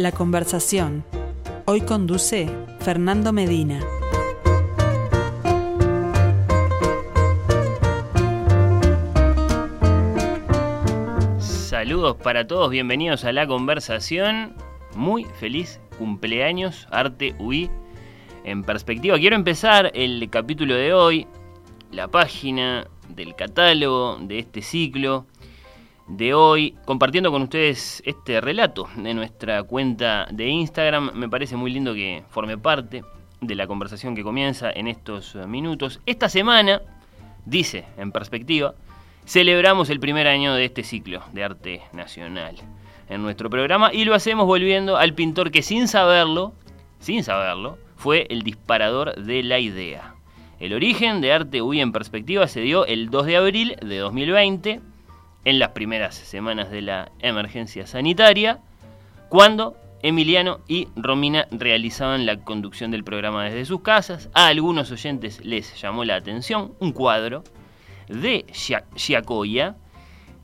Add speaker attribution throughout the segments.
Speaker 1: La conversación. Hoy conduce Fernando Medina.
Speaker 2: Saludos para todos, bienvenidos a la conversación. Muy feliz cumpleaños, Arte UI. En perspectiva, quiero empezar el capítulo de hoy, la página del catálogo de este ciclo de hoy, compartiendo con ustedes este relato de nuestra cuenta de Instagram. Me parece muy lindo que forme parte de la conversación que comienza en estos minutos. Esta semana, dice en perspectiva, celebramos el primer año de este ciclo de arte nacional en nuestro programa y lo hacemos volviendo al pintor que sin saberlo, sin saberlo, fue el disparador de la idea. El origen de Arte UI en perspectiva se dio el 2 de abril de 2020 en las primeras semanas de la emergencia sanitaria, cuando Emiliano y Romina realizaban la conducción del programa desde sus casas. A algunos oyentes les llamó la atención un cuadro de Giacoya,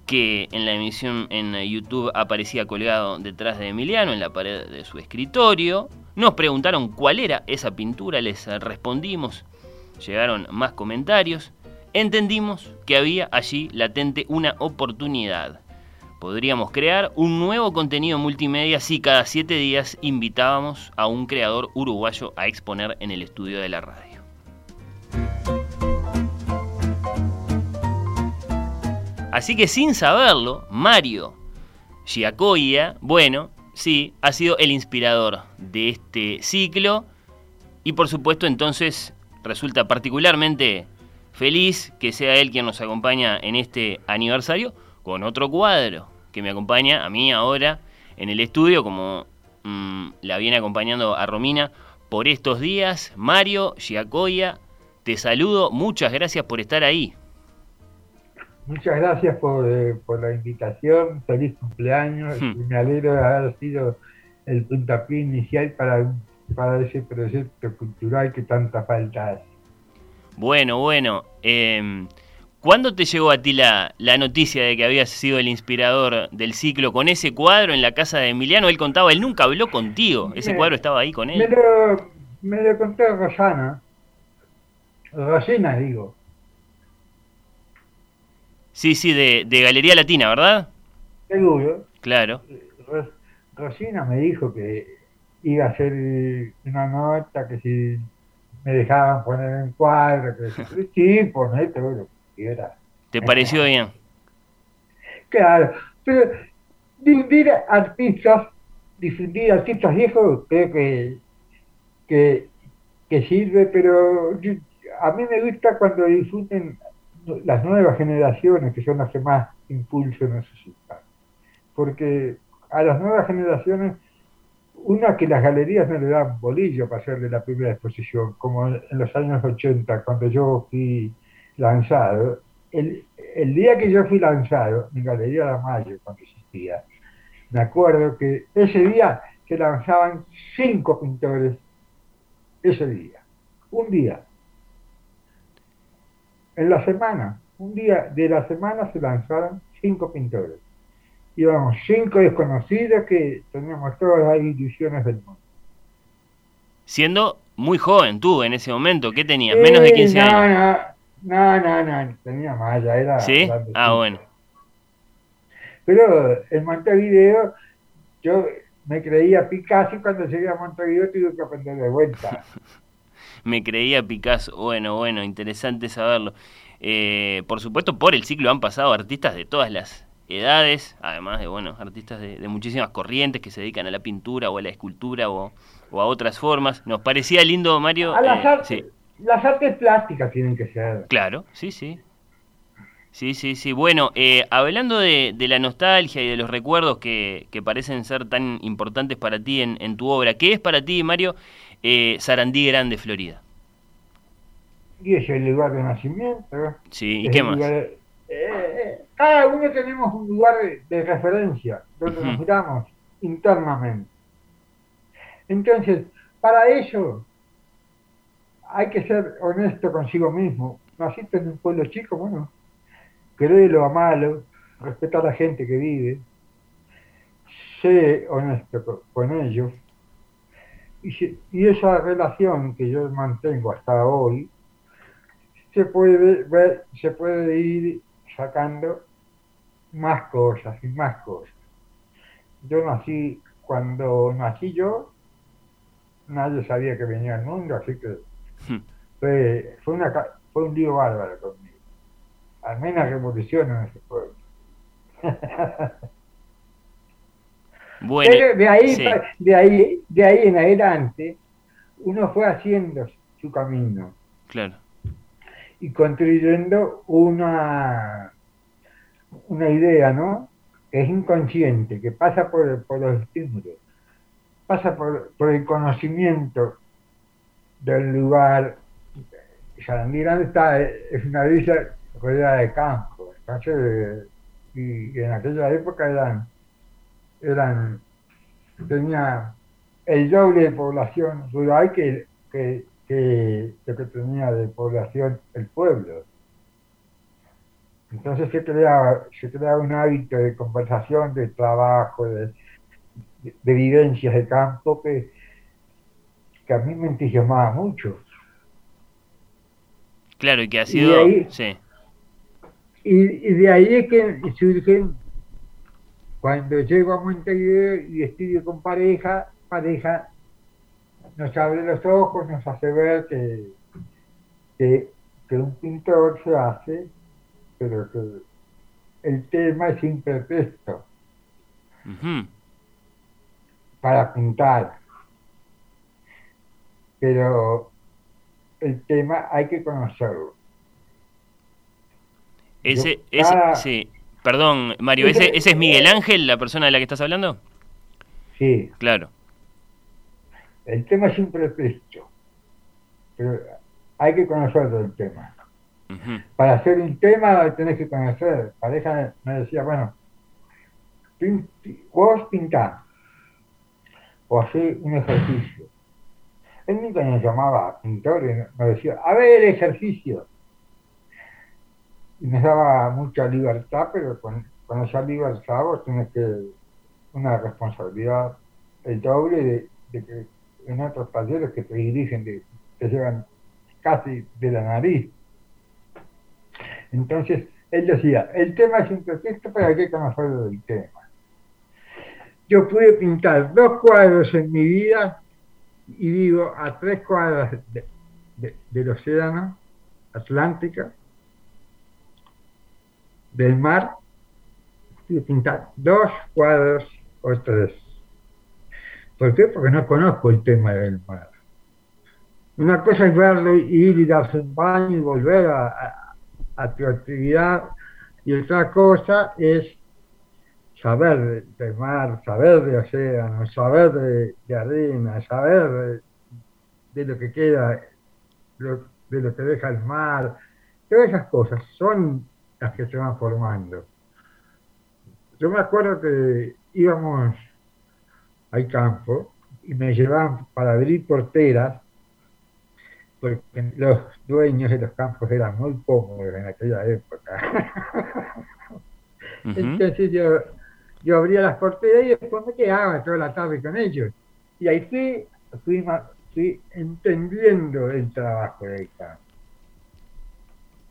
Speaker 2: que en la emisión en YouTube aparecía colgado detrás de Emiliano en la pared de su escritorio. Nos preguntaron cuál era esa pintura, les respondimos. Llegaron más comentarios entendimos que había allí latente una oportunidad. Podríamos crear un nuevo contenido multimedia si cada siete días invitábamos a un creador uruguayo a exponer en el estudio de la radio. Así que sin saberlo, Mario Giacoia, bueno, sí, ha sido el inspirador de este ciclo y por supuesto entonces resulta particularmente Feliz que sea él quien nos acompaña en este aniversario con otro cuadro que me acompaña a mí ahora en el estudio, como mm, la viene acompañando a Romina por estos días. Mario Giacoya, te saludo, muchas gracias por estar ahí.
Speaker 3: Muchas gracias por, eh, la invitación, feliz cumpleaños, hmm. me alegro de haber sido el puntapié inicial para, para ese proyecto cultural que tanta falta hace.
Speaker 2: Bueno, bueno. Eh, ¿Cuándo te llegó a ti la, noticia de que habías sido el inspirador del ciclo con ese cuadro en la casa de Emiliano? Él contaba, él nunca habló contigo. Ese cuadro estaba ahí con él.
Speaker 3: Me lo, me lo conté Rosana. Rosina, digo.
Speaker 2: Sí, sí, de, de Galería Latina, ¿verdad?
Speaker 3: Seguro.
Speaker 2: Claro.
Speaker 3: Rosina me dijo que iba a hacer una nota, que si me dejaban poner en cuadro, que sí, ponete lo que era.
Speaker 2: ¿Te pareció bien?
Speaker 3: Claro, pero difundir artistas, difundir artistas viejos, creo que, que, que sirve, pero a mí me gusta cuando difunden las nuevas generaciones, que son las que más impulso necesitan. Porque a las nuevas generaciones una que las galerías no le dan bolillo para hacerle la primera exposición, como en los años 80, cuando yo fui lanzado. El, día que yo fui lanzado, en Galería de Mayo, cuando existía, me acuerdo que ese día se lanzaban cinco pintores, ese día, un día. En la semana, un día de la semana se lanzaron cinco pintores íbamos cinco desconocidos que teníamos todas las ilusiones del mundo.
Speaker 2: Siendo muy joven tú en ese momento, ¿qué tenías? ¿Menos de 15 años?
Speaker 3: No, no, no, tenía más, ya era...
Speaker 2: ¿Sí? Ah, bueno.
Speaker 3: Pero en Montevideo yo me creía Picasso y cuando llegué a Montevideo tuve que aprender de vuelta.
Speaker 2: me creía Picasso, bueno, bueno, interesante saberlo. Eh, por supuesto, por el ciclo han pasado artistas de todas las edades, además de bueno, artistas de, muchísimas corrientes que se dedican a la pintura o a la escultura o, a otras formas. Nos parecía lindo, Mario.
Speaker 3: las, eh, artes, las artes plásticas tienen que ser.
Speaker 2: Claro, sí, sí. Sí, sí, sí. Bueno, eh, hablando de, la nostalgia y de los recuerdos que, parecen ser tan importantes para ti en, tu obra, ¿qué es para ti, Mario, eh, Sarandí Grande, Florida?
Speaker 3: Y es el lugar de nacimiento.
Speaker 2: Sí, ¿y qué más?
Speaker 3: Eh, cada uno tenemos un lugar de, referencia donde nos miramos internamente. Entonces, para eso hay que ser honesto consigo mismo. Naciste en un pueblo chico, bueno, querer lo malo, respetar a la gente que vive, sé honesto con, ellos. Y, y, esa relación que yo mantengo hasta hoy se puede ver, se puede ir sacando más cosas y más cosas. Yo nací, cuando nací yo, nadie sabía que venía al mundo, así que hmm. fue, fue, una, fue un lío bárbaro conmigo. Al menos revolución en ese pueblo.
Speaker 2: Bueno,
Speaker 3: de ahí, de ahí, de ahí en adelante, uno fue haciendo su camino.
Speaker 2: Claro.
Speaker 3: Y construyendo una, una idea, ¿no? Que es inconsciente, que pasa por, por los estímulos, pasa por, por el conocimiento del lugar. Grande está, es una villa rodeada de campo, entonces, y, en aquella época eran, eran, tenía el doble de población rural que, que, que lo que tenía de población el pueblo. Entonces se crea, se crea un hábito de conversación, de trabajo, de, de, vivencias de campo que, que a mí me entusiasmaba mucho.
Speaker 2: Claro, y que ha sido...
Speaker 3: Y de ahí, y, de ahí es que surgen, cuando llego a Montevideo y estudio con pareja, pareja nos abre los ojos, nos hace ver que, que, que un pintor se hace pero que el tema es pretexto para pintar. Pero el tema hay que conocerlo.
Speaker 2: Ese, ese, sí. Perdón, Mario, ¿ese, ¿ese es Miguel Ángel, la persona de la que estás hablando?
Speaker 3: Sí.
Speaker 2: Claro.
Speaker 3: El tema es un pretexto, pero hay que conocerlo el tema. Para hacer un tema tenés que conocer. Pareja me decía, bueno, vos pintá o hacer un ejercicio. Él nunca nos llamaba pintor y nos decía, a ver el ejercicio. Y nos daba mucha libertad, pero con, esa libertad vos tenés que una responsabilidad el doble de, que en otros talleres que te dirigen, de, te llevan casi de la nariz. Entonces, él decía, el tema es un pretexto, hay que conocer el tema. Yo pude pintar dos cuadros en mi vida y vivo a tres cuadras del océano Atlántico, del mar, pude pintar dos cuadros o tres. ¿Por qué? Porque no conozco el tema del mar. Una cosa es verlo, ir y darse un baño y volver a a tu actividad y otra cosa es saber de, mar, saber de océano, saber de, arena, saber de, lo que queda, de lo que deja el mar, todas esas cosas son las que se van formando. Yo me acuerdo que íbamos al campo y me llevaban para abrir porteras porque los dueños de los campos eran muy cómodos en aquella época. Entonces yo, yo abría las porteras y después me quedaba toda la tarde con ellos. Y ahí fui, fui, entendiendo el trabajo de campo.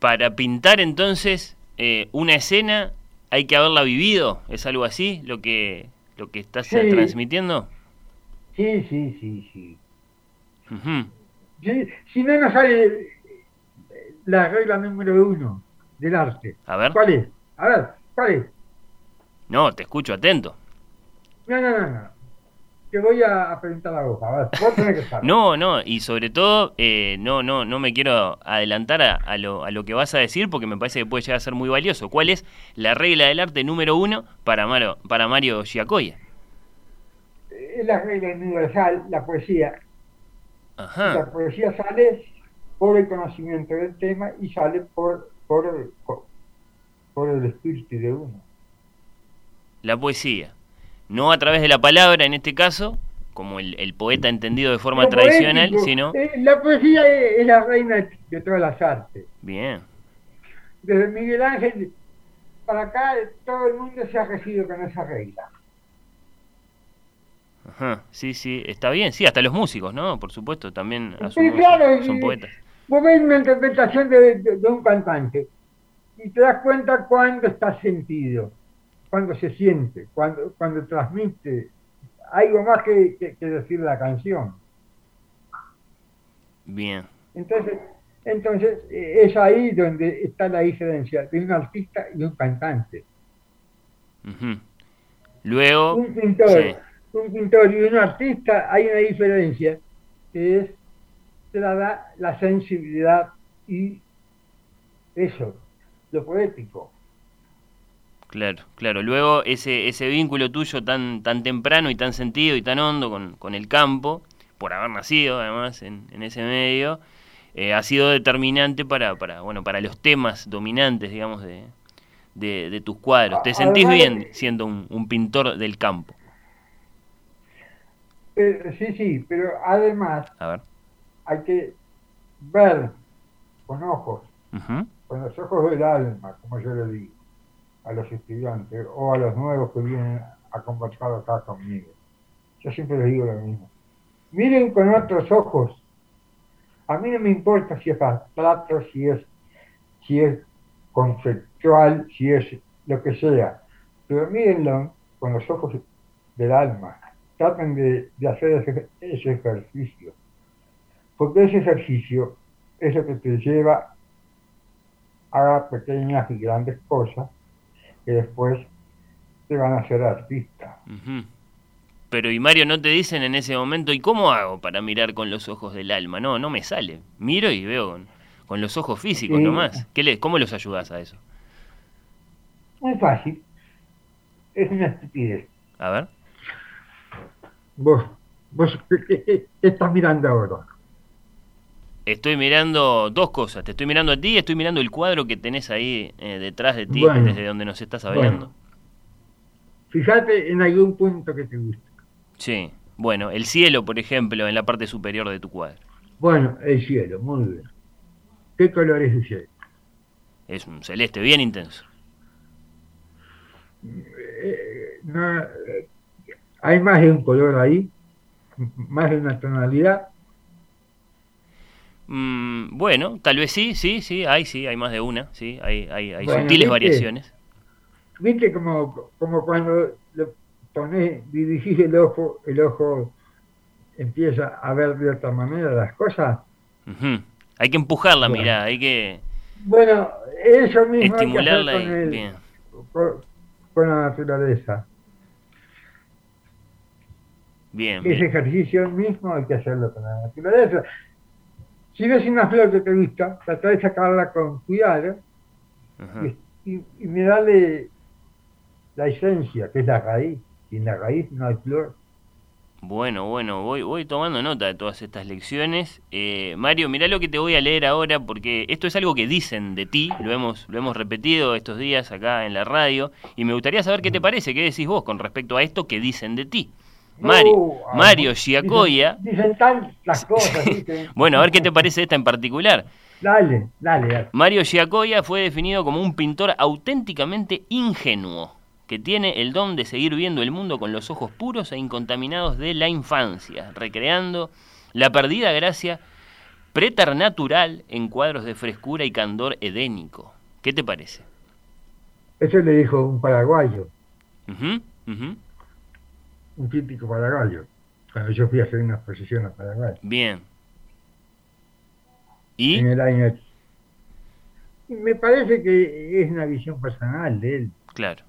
Speaker 2: Para pintar entonces eh, una escena hay que haberla vivido, ¿es algo así lo que, lo que estás transmitiendo?
Speaker 3: Sí, sí, sí, sí. Si no nos sale la regla número uno del arte.
Speaker 2: A ver.
Speaker 3: ¿Cuál es? A ver, ¿cuál es?
Speaker 2: No, te escucho atento.
Speaker 3: No, no, no, no. Te voy a, a vos. A ver, vos tenés que saber.
Speaker 2: no, no, y sobre todo, eh, no, no, no me quiero adelantar a, lo, a lo que vas a decir porque me parece que puede llegar a ser muy valioso. ¿Cuál es la regla del arte número uno para Mario, para Mario Giacoya?
Speaker 3: Es la regla universal, la poesía la poesía sale por el conocimiento del tema y sale por, por, por, el espíritu de uno.
Speaker 2: La poesía. No a través de la palabra, en este caso, como el, poeta entendido de forma tradicional, sino...
Speaker 3: Eh, la poesía es, la reina de todas las artes.
Speaker 2: Bien.
Speaker 3: Desde Miguel Ángel para acá, todo el mundo se ha regido con esa regla.
Speaker 2: Ajá, sí, sí, está bien, sí, hasta los músicos, ¿no? Por supuesto, también
Speaker 3: Sí, claro,
Speaker 2: son
Speaker 3: y-
Speaker 2: poetas.
Speaker 3: Vos ves una interpretación de, de- de un cantante y te das cuenta cuando está sentido, cuando se siente, cuando, cuando transmite algo más que, que- que decir la canción.
Speaker 2: Bien,
Speaker 3: Entonces, entonces eh, es ahí donde está la diferencia de un artista y un cantante.
Speaker 2: Luego,
Speaker 3: Un pintor,
Speaker 2: sí.
Speaker 3: un pintor y un artista hay una diferencia que es te la da la sensibilidad y eso, lo poético.
Speaker 2: Claro, claro. Luego ese, ese vínculo tuyo tan, tan temprano y tan sentido y tan hondo con, con el campo, por haber nacido además en, en ese medio, eh, ha sido determinante para, para, bueno, para los temas dominantes, digamos, de, de, de tus cuadros. ¿Te sentís
Speaker 3: Además-
Speaker 2: bien siendo un, un pintor del campo?
Speaker 3: Eh, sí, sí, pero además
Speaker 2: A ver.
Speaker 3: hay que ver con ojos, con los ojos del alma, como yo le digo, a los estudiantes o a los nuevos que vienen a conversar acá conmigo. Yo siempre les digo lo mismo. Miren con otros ojos. A mí no me importa si es abstracto, si es, si es conceptual, si es lo que sea, pero mírenlo con los ojos del alma. Traten de, de hacer ese, ese ejercicio. Porque ese ejercicio es lo que te lleva a pequeñas y grandes cosas que después te van a hacer artista.
Speaker 2: Pero y Mario, ¿no te dicen en ese momento, ¿y cómo hago para mirar con los ojos del alma? No, no me sale. Miro y veo con, con los ojos físicos
Speaker 3: Sí.
Speaker 2: nomás. ¿Qué le, ¿Cómo los ayudas a eso?
Speaker 3: Muy fácil. Es una estupidez.
Speaker 2: A ver.
Speaker 3: Vos, vos ¿qué, qué- qué- qué estás mirando ahora?
Speaker 2: Estoy mirando dos cosas. Te estoy mirando a ti y estoy mirando el cuadro que tenés ahí eh, detrás de ti,
Speaker 3: Bueno.
Speaker 2: desde donde nos estás hablando.
Speaker 3: Bueno. Fíjate en algún punto que te guste.
Speaker 2: Sí. Bueno, el cielo, por ejemplo, en la parte superior de tu cuadro.
Speaker 3: Bueno, el cielo, muy bien. ¿Qué color es el cielo?
Speaker 2: Es un celeste bien intenso.
Speaker 3: Eh, no, eh, hay más de un color ahí, más de una tonalidad.
Speaker 2: Mm, bueno, tal vez sí, sí, sí, hay, sí, hay más de una, sí, hay, hay, hay
Speaker 3: Bueno,
Speaker 2: sutiles
Speaker 3: ¿viste?
Speaker 2: variaciones.
Speaker 3: ¿Viste como, como cuando le pones, dirigís el ojo, el ojo empieza a ver de otra manera las cosas?
Speaker 2: Ujú. Hay que empujar la
Speaker 3: Bueno.
Speaker 2: mirada, hay que
Speaker 3: Bueno, eso mismo hay que hacer
Speaker 2: estimularla
Speaker 3: con,
Speaker 2: y
Speaker 3: el- con, con la naturaleza.
Speaker 2: Bien,
Speaker 3: Ese
Speaker 2: bien.
Speaker 3: ejercicio mismo hay que hacerlo con la naturaleza. Si ves una flor que te gusta, trata de sacarla con cuidado
Speaker 2: Ajá.
Speaker 3: y, y, mirarle la esencia, que es la raíz. Sin la raíz no hay flor.
Speaker 2: Bueno, bueno, voy, voy tomando nota de todas estas lecciones. Eh, Mario, mirá lo que te voy a leer ahora, porque esto es algo que dicen de ti, lo hemos, lo hemos repetido estos días acá en la radio, y me gustaría saber qué te parece, qué decís vos con respecto a esto que dicen de ti. Mario,
Speaker 3: No, ah,
Speaker 2: Mario
Speaker 3: dicen-
Speaker 2: Giacoya.
Speaker 3: Dicen, tantas cosas. dicen.
Speaker 2: Bueno, a ver qué te parece esta en particular.
Speaker 3: Dale, dale, dale.
Speaker 2: Mario Giacoya fue definido como un pintor auténticamente ingenuo, que tiene el don de seguir viendo el mundo con los ojos puros e incontaminados de la infancia, recreando la perdida gracia preternatural en cuadros de frescura y candor edénico. ¿Qué te parece?
Speaker 3: Eso le dijo un paraguayo. Un típico paraguayo, cuando yo fui a hacer una exposición a Paraguay.
Speaker 2: Bien. ¿Y?
Speaker 3: en el año. Me parece que es una visión personal de él,
Speaker 2: Claro.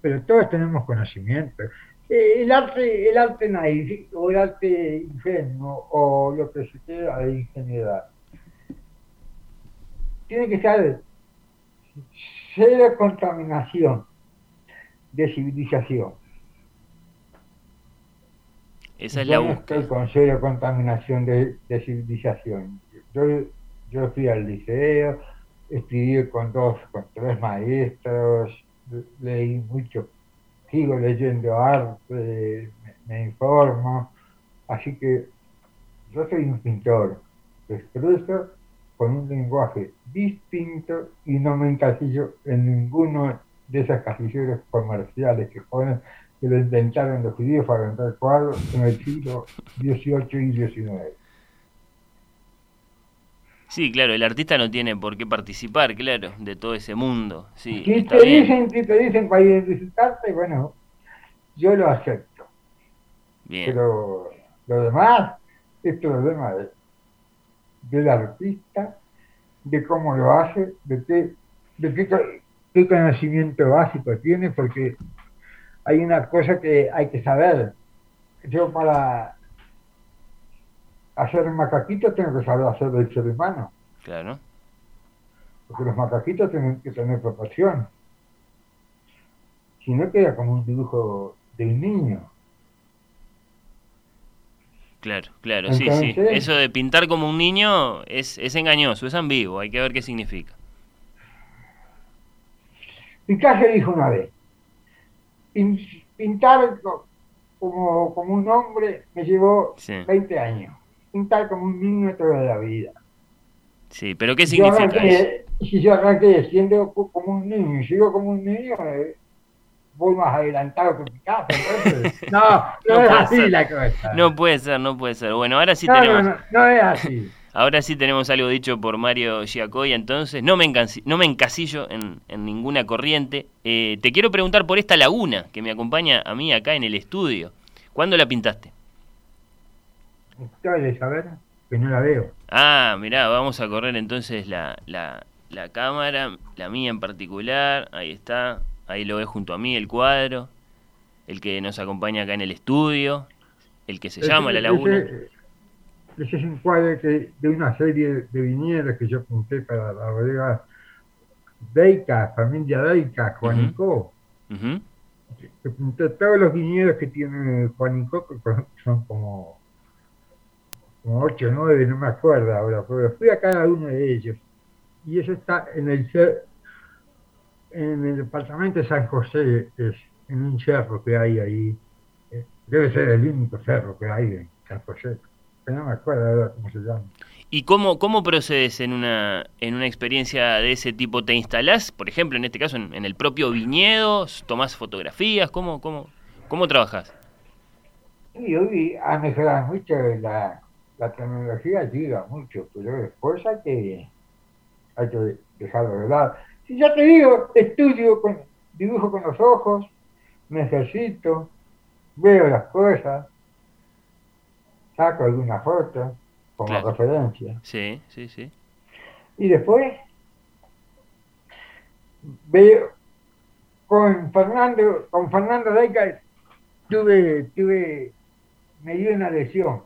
Speaker 3: pero todos tenemos conocimiento. Eh, El arte, el arte naif, o el arte ingenuo, o lo que se quiera de ingenuidad, tiene que estar cero contaminación de civilización.
Speaker 2: Esa es la búsqueda.
Speaker 3: estoy con cero contaminación de, de civilización. Yo, yo fui al liceo, estudié con dos, con tres maestros, leí mucho, sigo leyendo arte, me, me informo, así que yo soy un pintor, expreso con un lenguaje distinto y no me encasillo en ninguno de esos casilleros comerciales que ponen que lo inventaron los judíos para pintar cuadros en el siglo XVIII y XIX.
Speaker 2: Sí, claro, el artista no tiene por qué participar, claro, de todo ese mundo. Sí,
Speaker 3: Si te
Speaker 2: bien.
Speaker 3: dicen, si te dicen para identificarte, bueno, yo lo acepto.
Speaker 2: Bien,
Speaker 3: Pero lo demás es problema de, del artista, de cómo lo hace, de qué, de qué, qué conocimiento básico tiene, porque hay una cosa que hay que saber. Yo para hacer macaquitos tengo que saber hacer el ser humano,
Speaker 2: claro.
Speaker 3: porque los macaquitos tienen que tener proporción. Si no queda como un dibujo de un niño.
Speaker 2: Claro, claro, sí, sí. Eso de pintar como un niño es, es engañoso, es ambiguo, hay que ver qué significa.
Speaker 3: Picasso dijo una vez, "Pin- pintar co- como, como un hombre me llevó
Speaker 2: Sí.
Speaker 3: 20 años, pintar como un niño toda la vida.
Speaker 2: Sí, pero ¿qué
Speaker 3: Yo
Speaker 2: significa eso?
Speaker 3: arranqué, si yo arranqué siendo co- como un niño, y sigo como un niño, eh, voy más adelantado que Picasso. entonces, no, no,
Speaker 2: No
Speaker 3: es así
Speaker 2: ser.
Speaker 3: la cosa.
Speaker 2: No puede ser, no puede ser. Bueno, ahora sí
Speaker 3: no, no,
Speaker 2: tenemos,
Speaker 3: no, no es así.
Speaker 2: Ahora sí tenemos algo dicho por Mario Giacoy, entonces no me, no me encasillo en, en ninguna corriente. Eh, te quiero preguntar por esta laguna que me acompaña a mí acá en el estudio. ¿Cuándo la pintaste?
Speaker 3: Debe saber que no la veo.
Speaker 2: Ah, mirá, vamos a correr entonces la, la, la cámara, la mía en particular, ahí está, ahí lo ves junto a mí el cuadro, el que nos acompaña acá en el estudio, el que se llama La Laguna.
Speaker 3: Ese, ese es un cuadro que, de una serie de viñedos que yo pinté para la bodega Deica, familia Deica, Juanico. Que pinté todos los viñedos que tiene Juanico, que son como, como 8 o 9, no me acuerdo ahora, pero fui a cada uno de ellos. Y eso está en el en el departamento de San José, es en un cerro que hay ahí. Eh, Debe ser el único cerro que hay en San José. No me acuerdo ahora cómo se llama.
Speaker 2: ¿Y cómo, cómo procedes en una, en una experiencia de ese tipo? ¿Te instalás, por ejemplo, en este caso, en, en el propio viñedo? ¿Tomás fotografías? ¿Cómo, cómo, cómo trabajás?
Speaker 3: Y hoy ha mejorado mucho la, la tecnología, ayuda mucho, pero después hay que, hay que dejarlo de lado. Si ya te digo, estudio, con, dibujo con los ojos, me ejercito, veo las cosas, saco alguna foto como
Speaker 2: Claro.
Speaker 3: referencia.
Speaker 2: Sí, sí, sí.
Speaker 3: Y después veo con Fernando, con Fernando Daica tuve, tuve, me dio una lesión.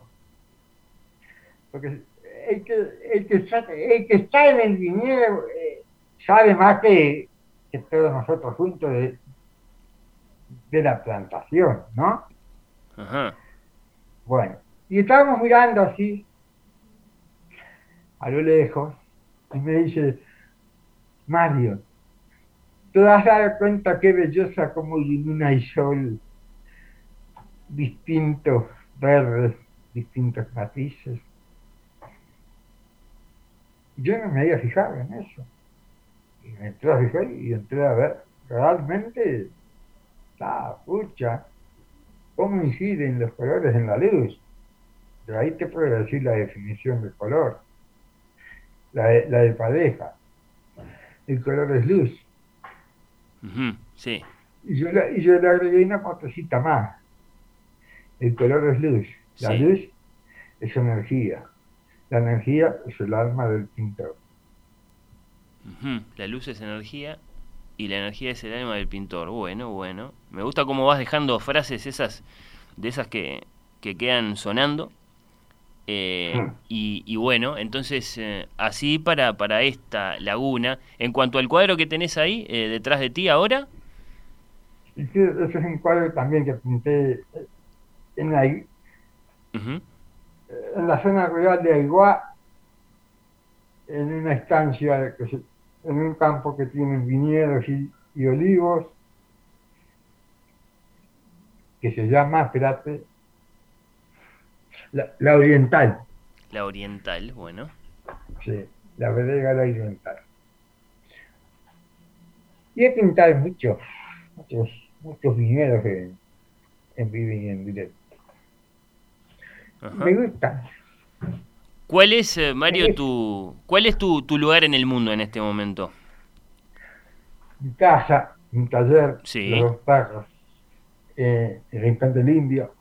Speaker 3: Porque el que, el que, está, el que está en el viñedo eh, sabe más que, que todos nosotros juntos de, de la plantación, ¿no?
Speaker 2: Ajá.
Speaker 3: Bueno, y estábamos mirando así, a lo lejos, y me dice, Mario, ¿te das dar cuenta qué belleza como ilumina el sol? Distintos verdes, distintos matices. Yo no me había fijado en eso. Y me entré a fijar y entré a ver, realmente, la pucha, cómo inciden los colores en la luz. De ahí te puedo decir la definición del color, la de, la de pareja. El color es luz.
Speaker 2: Sí.
Speaker 3: Y yo, le- y yo le agregué una cosita más. El color es luz. La
Speaker 2: Sí.
Speaker 3: luz es energía. La energía es el alma del pintor.
Speaker 2: Ujú, La luz es energía y la energía es el alma del pintor. Bueno, bueno. Me gusta cómo vas dejando frases esas de esas que, que quedan sonando. Eh,
Speaker 3: Mm.
Speaker 2: y, y bueno, entonces eh, así para, para esta laguna. En cuanto al cuadro que tenés ahí eh, detrás de ti ahora,
Speaker 3: sí, ese es un cuadro también que pinté en la, en la zona rural de Aiguá, en una estancia, que se- en un campo que tiene viñedos y, y olivos, que se llama, espérate, la, la Oriental,
Speaker 2: la oriental, bueno.
Speaker 3: sí, la bodega La Oriental. Y he pintado muchos, muchos, muchos viñedos en, en vivo y en directo. Me gusta.
Speaker 2: ¿Cuál es, eh, Mario, tu, cuál es tu, tu, lugar en el mundo en este momento?
Speaker 3: Mi casa, mi taller,
Speaker 2: sí.
Speaker 3: los dos perros, eh, el Rincón del Indio,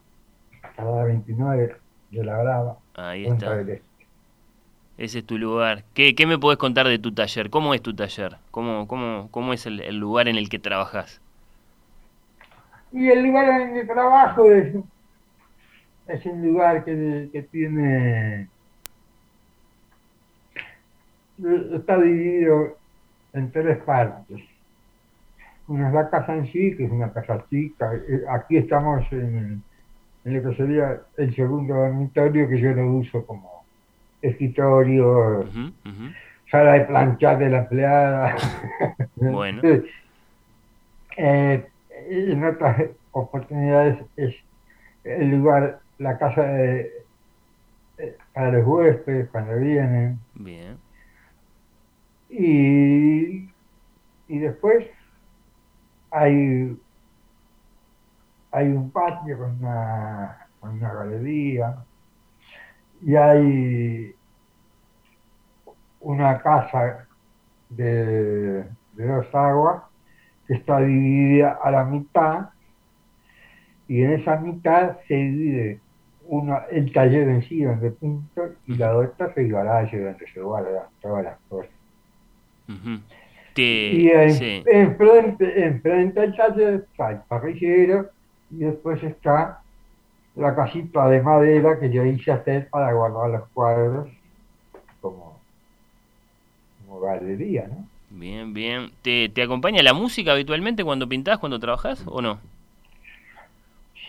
Speaker 3: la 29 de la Brava.
Speaker 2: Ahí está. Este. Ese es tu lugar. ¿Qué, ¿Qué, me podés contar de tu taller? ¿Cómo es tu taller? ¿Cómo, cómo, cómo es el, el lugar en el que trabajas?
Speaker 3: Y el lugar en el que trabajo es, es un lugar que, que tiene... Está dividido en tres partes. Una es la casa en sí, que es una casa chica. Aquí estamos en, en lo que sería el segundo dormitorio, que yo lo uso como escritorio, sala de planchar de la empleada.
Speaker 2: Bueno.
Speaker 3: eh, en otras oportunidades es el lugar, la casa de, para los huéspedes cuando vienen.
Speaker 2: Bien.
Speaker 3: Y, y después hay, hay un patio con una, con una galería y hay una casa de, de dos aguas que está dividida a la mitad y en esa mitad se divide uno, el taller en sí donde pinto y la otra el garaje donde se guardan todas las cosas. y en,
Speaker 2: sí.
Speaker 3: enfrente, enfrente del taller está el parrillero y después está la casita de madera que yo hice hacer para guardar los cuadros como, como galería, ¿no?
Speaker 2: Bien, bien. ¿Te, ¿Te acompaña la música habitualmente cuando pintás, cuando trabajás o no?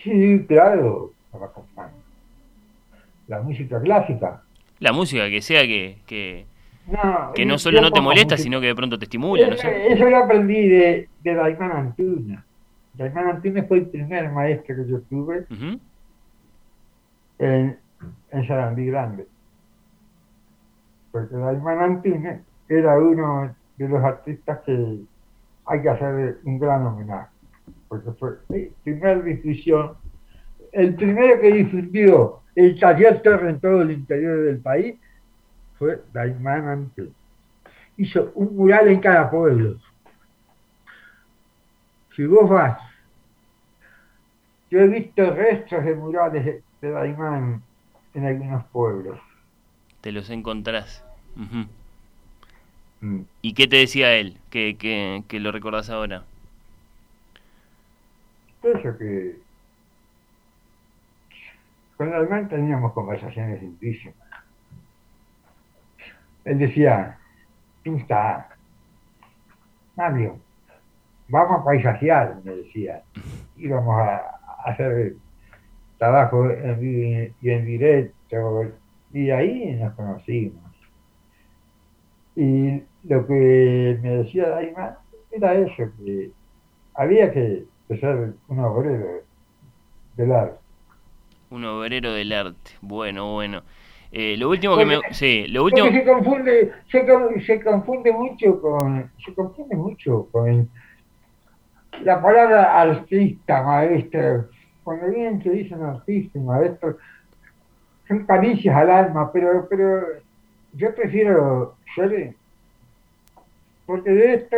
Speaker 3: Sí, claro, me acompaña. La música clásica.
Speaker 2: La música que sea que, que,
Speaker 3: no,
Speaker 2: que no solo no te molesta, sino que de pronto te estimula, no sé.
Speaker 3: Eso lo aprendí de, de Daimán Antunes. Daimán Antunes fue el primer maestro que yo tuve
Speaker 2: uh -huh.
Speaker 3: en, en Sarandí Grande. Porque Daimán Antunes era uno de los artistas que hay que hacer un gran homenaje. Porque fue la primera difusión, el primero que difundió el taller en todo el interior del país fue Daimán Antunes. Hizo un mural en cada pueblo. Si vos vas, yo he visto restos de murales de Daimán en algunos pueblos.
Speaker 2: Te los encontrás. Uh -huh.
Speaker 3: Mm.
Speaker 2: ¿Y qué te decía él? Que, que, que lo recordás ahora.
Speaker 3: Eso que con Daimán teníamos conversaciones lindísimas. Él decía, pinta, Mario, vamos a paisajear, me decía. Íbamos a, a hacer trabajo en vivo y en directo, y ahí nos conocimos. Y lo que me decía Daima era eso, que había que ser un obrero del arte.
Speaker 2: Un obrero del arte, bueno, bueno. Eh, lo último porque, que me... Sí, lo último...
Speaker 3: Se confunde, se, se confunde mucho con... Se confunde mucho con la palabra artista, maestro. Cuando vienen que dicen artista y maestro, son caricias al alma, pero, pero yo prefiero ser porque de esto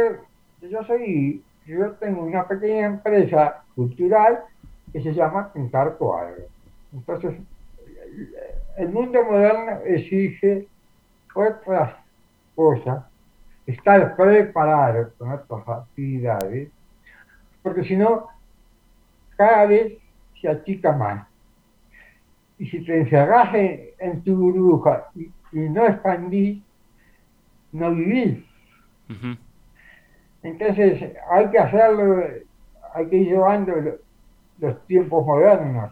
Speaker 3: yo soy yo tengo una pequeña empresa cultural que se llama Pintar Cuadros. Entonces, el mundo moderno exige otras cosas, estar preparado con otras actividades, porque si no, cada vez se achica más. Y si te encerras en, en tu burbuja y, y, no expandís, no vivís.
Speaker 2: Uh -huh.
Speaker 3: Entonces hay que hacerlo, hay que ir llevando los tiempos modernos.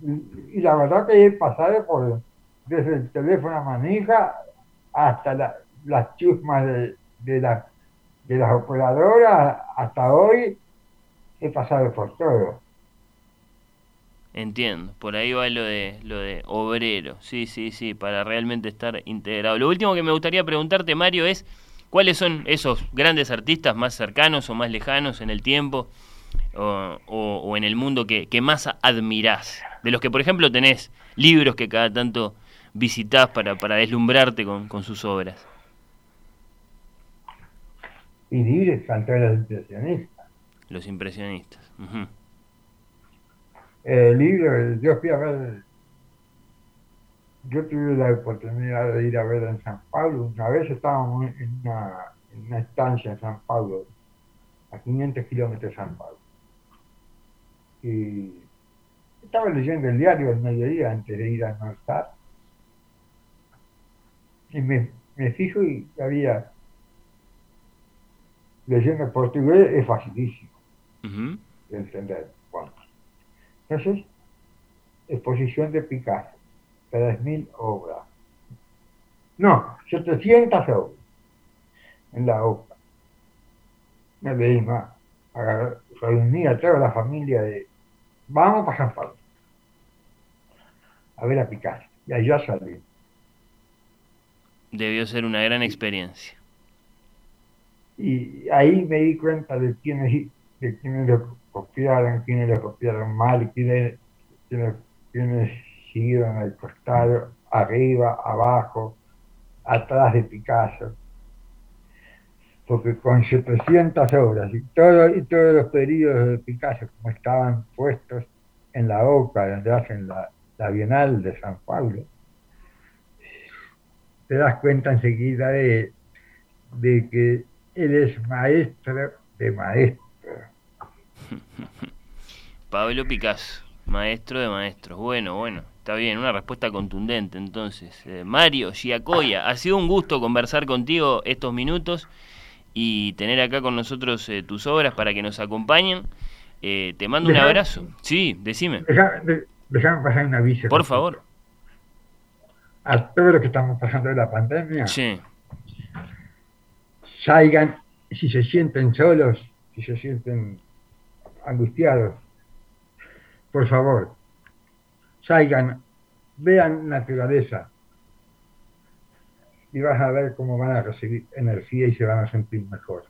Speaker 3: Y, y la verdad que he pasado por desde el teléfono manija hasta la, las chusmas de, de, la, de las operadoras hasta hoy he pasado por todo.
Speaker 2: Entiendo, por ahí va lo de lo de obrero, sí, sí, sí, para realmente estar integrado. Lo último que me gustaría preguntarte, Mario, es ¿Cuáles son esos grandes artistas más cercanos o más lejanos en el tiempo o, o- en el mundo que, que más admirás? De los que, por ejemplo, tenés libros que cada tanto visitás para, para deslumbrarte con, con sus obras.
Speaker 3: Y libres cantar los impresionistas.
Speaker 2: Los impresionistas.
Speaker 3: El libro, yo fui a ver, yo tuve la oportunidad de ir a ver en San Pablo. Una vez estábamos en una, en una estancia en San Pablo, a 500 kilómetros de San Pablo. Y estaba leyendo el diario al mediodía antes de ir a almorzar. Y me, me fijo y había, leyendo portugués es facilísimo De entender. Bueno. Entonces, exposición de Picasso, 3.000 obras. No, 700 obras en la OPA. Me leí más. Reuní a toda la familia de... Vamos para San Pablo. A ver a Picasso. Y allá salí.
Speaker 2: Debió ser una gran experiencia.
Speaker 3: Y ahí me di cuenta de quiénes, de quiénes lo copiaron, quiénes lo copiaron mal, quiénes, quiénes siguieron al costado, arriba, abajo, atrás de Picasso. Porque con 700 obras y, todo, y todos los periodos de Picasso, como estaban puestos en la OCA, donde hacen la, la Bienal de San Pablo, te das cuenta enseguida de, de que él es maestro de maestro.
Speaker 2: Pablo Picasso, maestro de maestros. Bueno, bueno, está bien, una respuesta contundente entonces. Eh, Mario Giacoya, ha sido un gusto conversar contigo estos minutos y tener acá con nosotros eh, tus obras para que nos acompañen. Eh, te mando un abrazo. Sí, decime.
Speaker 3: De- Déjame pasar un aviso.
Speaker 2: Por favor.
Speaker 3: A todos los que estamos pasando de la pandemia,
Speaker 2: Sí,
Speaker 3: salgan, si se sienten solos, si se sienten angustiados, por favor, salgan, vean naturaleza y vas a ver cómo van a recibir energía y se van a sentir mejor.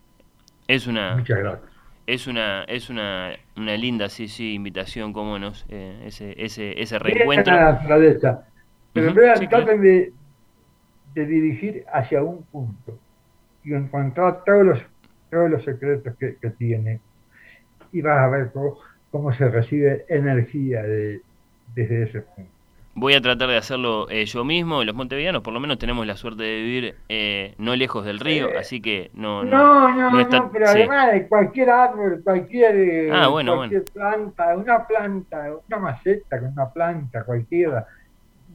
Speaker 2: es una,
Speaker 3: Muchas gracias.
Speaker 2: es una, es una, una linda, sí, sí, invitación, cómo nos, eh, ese, ese, ese
Speaker 3: Vean
Speaker 2: reencuentro.
Speaker 3: la naturaleza, pero
Speaker 2: Ujú,
Speaker 3: vean,
Speaker 2: sí, claro.
Speaker 3: traten de, de dirigir hacia un punto y encontrar todos los, todos los secretos que, que tiene y vas a ver cómo, cómo se recibe energía de, desde ese punto.
Speaker 2: Voy a tratar de hacerlo eh, yo mismo. Los montevideanos, por lo menos, tenemos la suerte de vivir eh, no lejos del río,
Speaker 3: Eh,
Speaker 2: así que no.
Speaker 3: No, no,
Speaker 2: no
Speaker 3: no,
Speaker 2: está-
Speaker 3: pero
Speaker 2: sí.
Speaker 3: además de cualquier árbol, cualquier, eh,
Speaker 2: Ah, bueno,
Speaker 3: cualquier planta, una planta, una maceta con una planta cualquiera,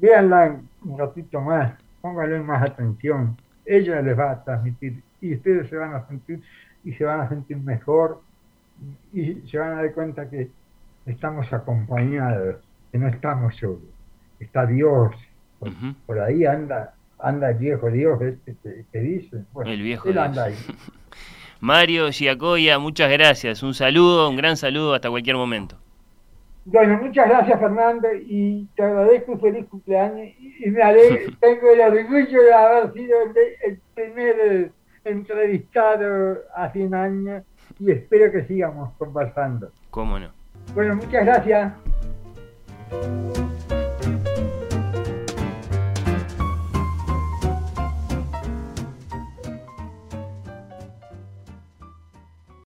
Speaker 3: véanla un ratito más, pónganle más atención, ella les va a transmitir y ustedes se van a sentir y se van a sentir mejor y se van a dar cuenta que estamos acompañados, que no estamos solos, está Dios, por, ahí anda, anda el viejo Dios este que, que dice, bueno,
Speaker 2: El viejo
Speaker 3: él
Speaker 2: Dios.
Speaker 3: anda ahí.
Speaker 2: Mario Giacoya, muchas gracias. Un saludo, un gran saludo hasta cualquier momento.
Speaker 3: Bueno, muchas gracias Fernando y te agradezco un feliz cumpleaños y me alegro, tengo el orgullo de haber sido el, el primer entrevistado hace un año y espero que sigamos conversando.
Speaker 2: ¿Cómo no?
Speaker 3: Bueno, muchas gracias.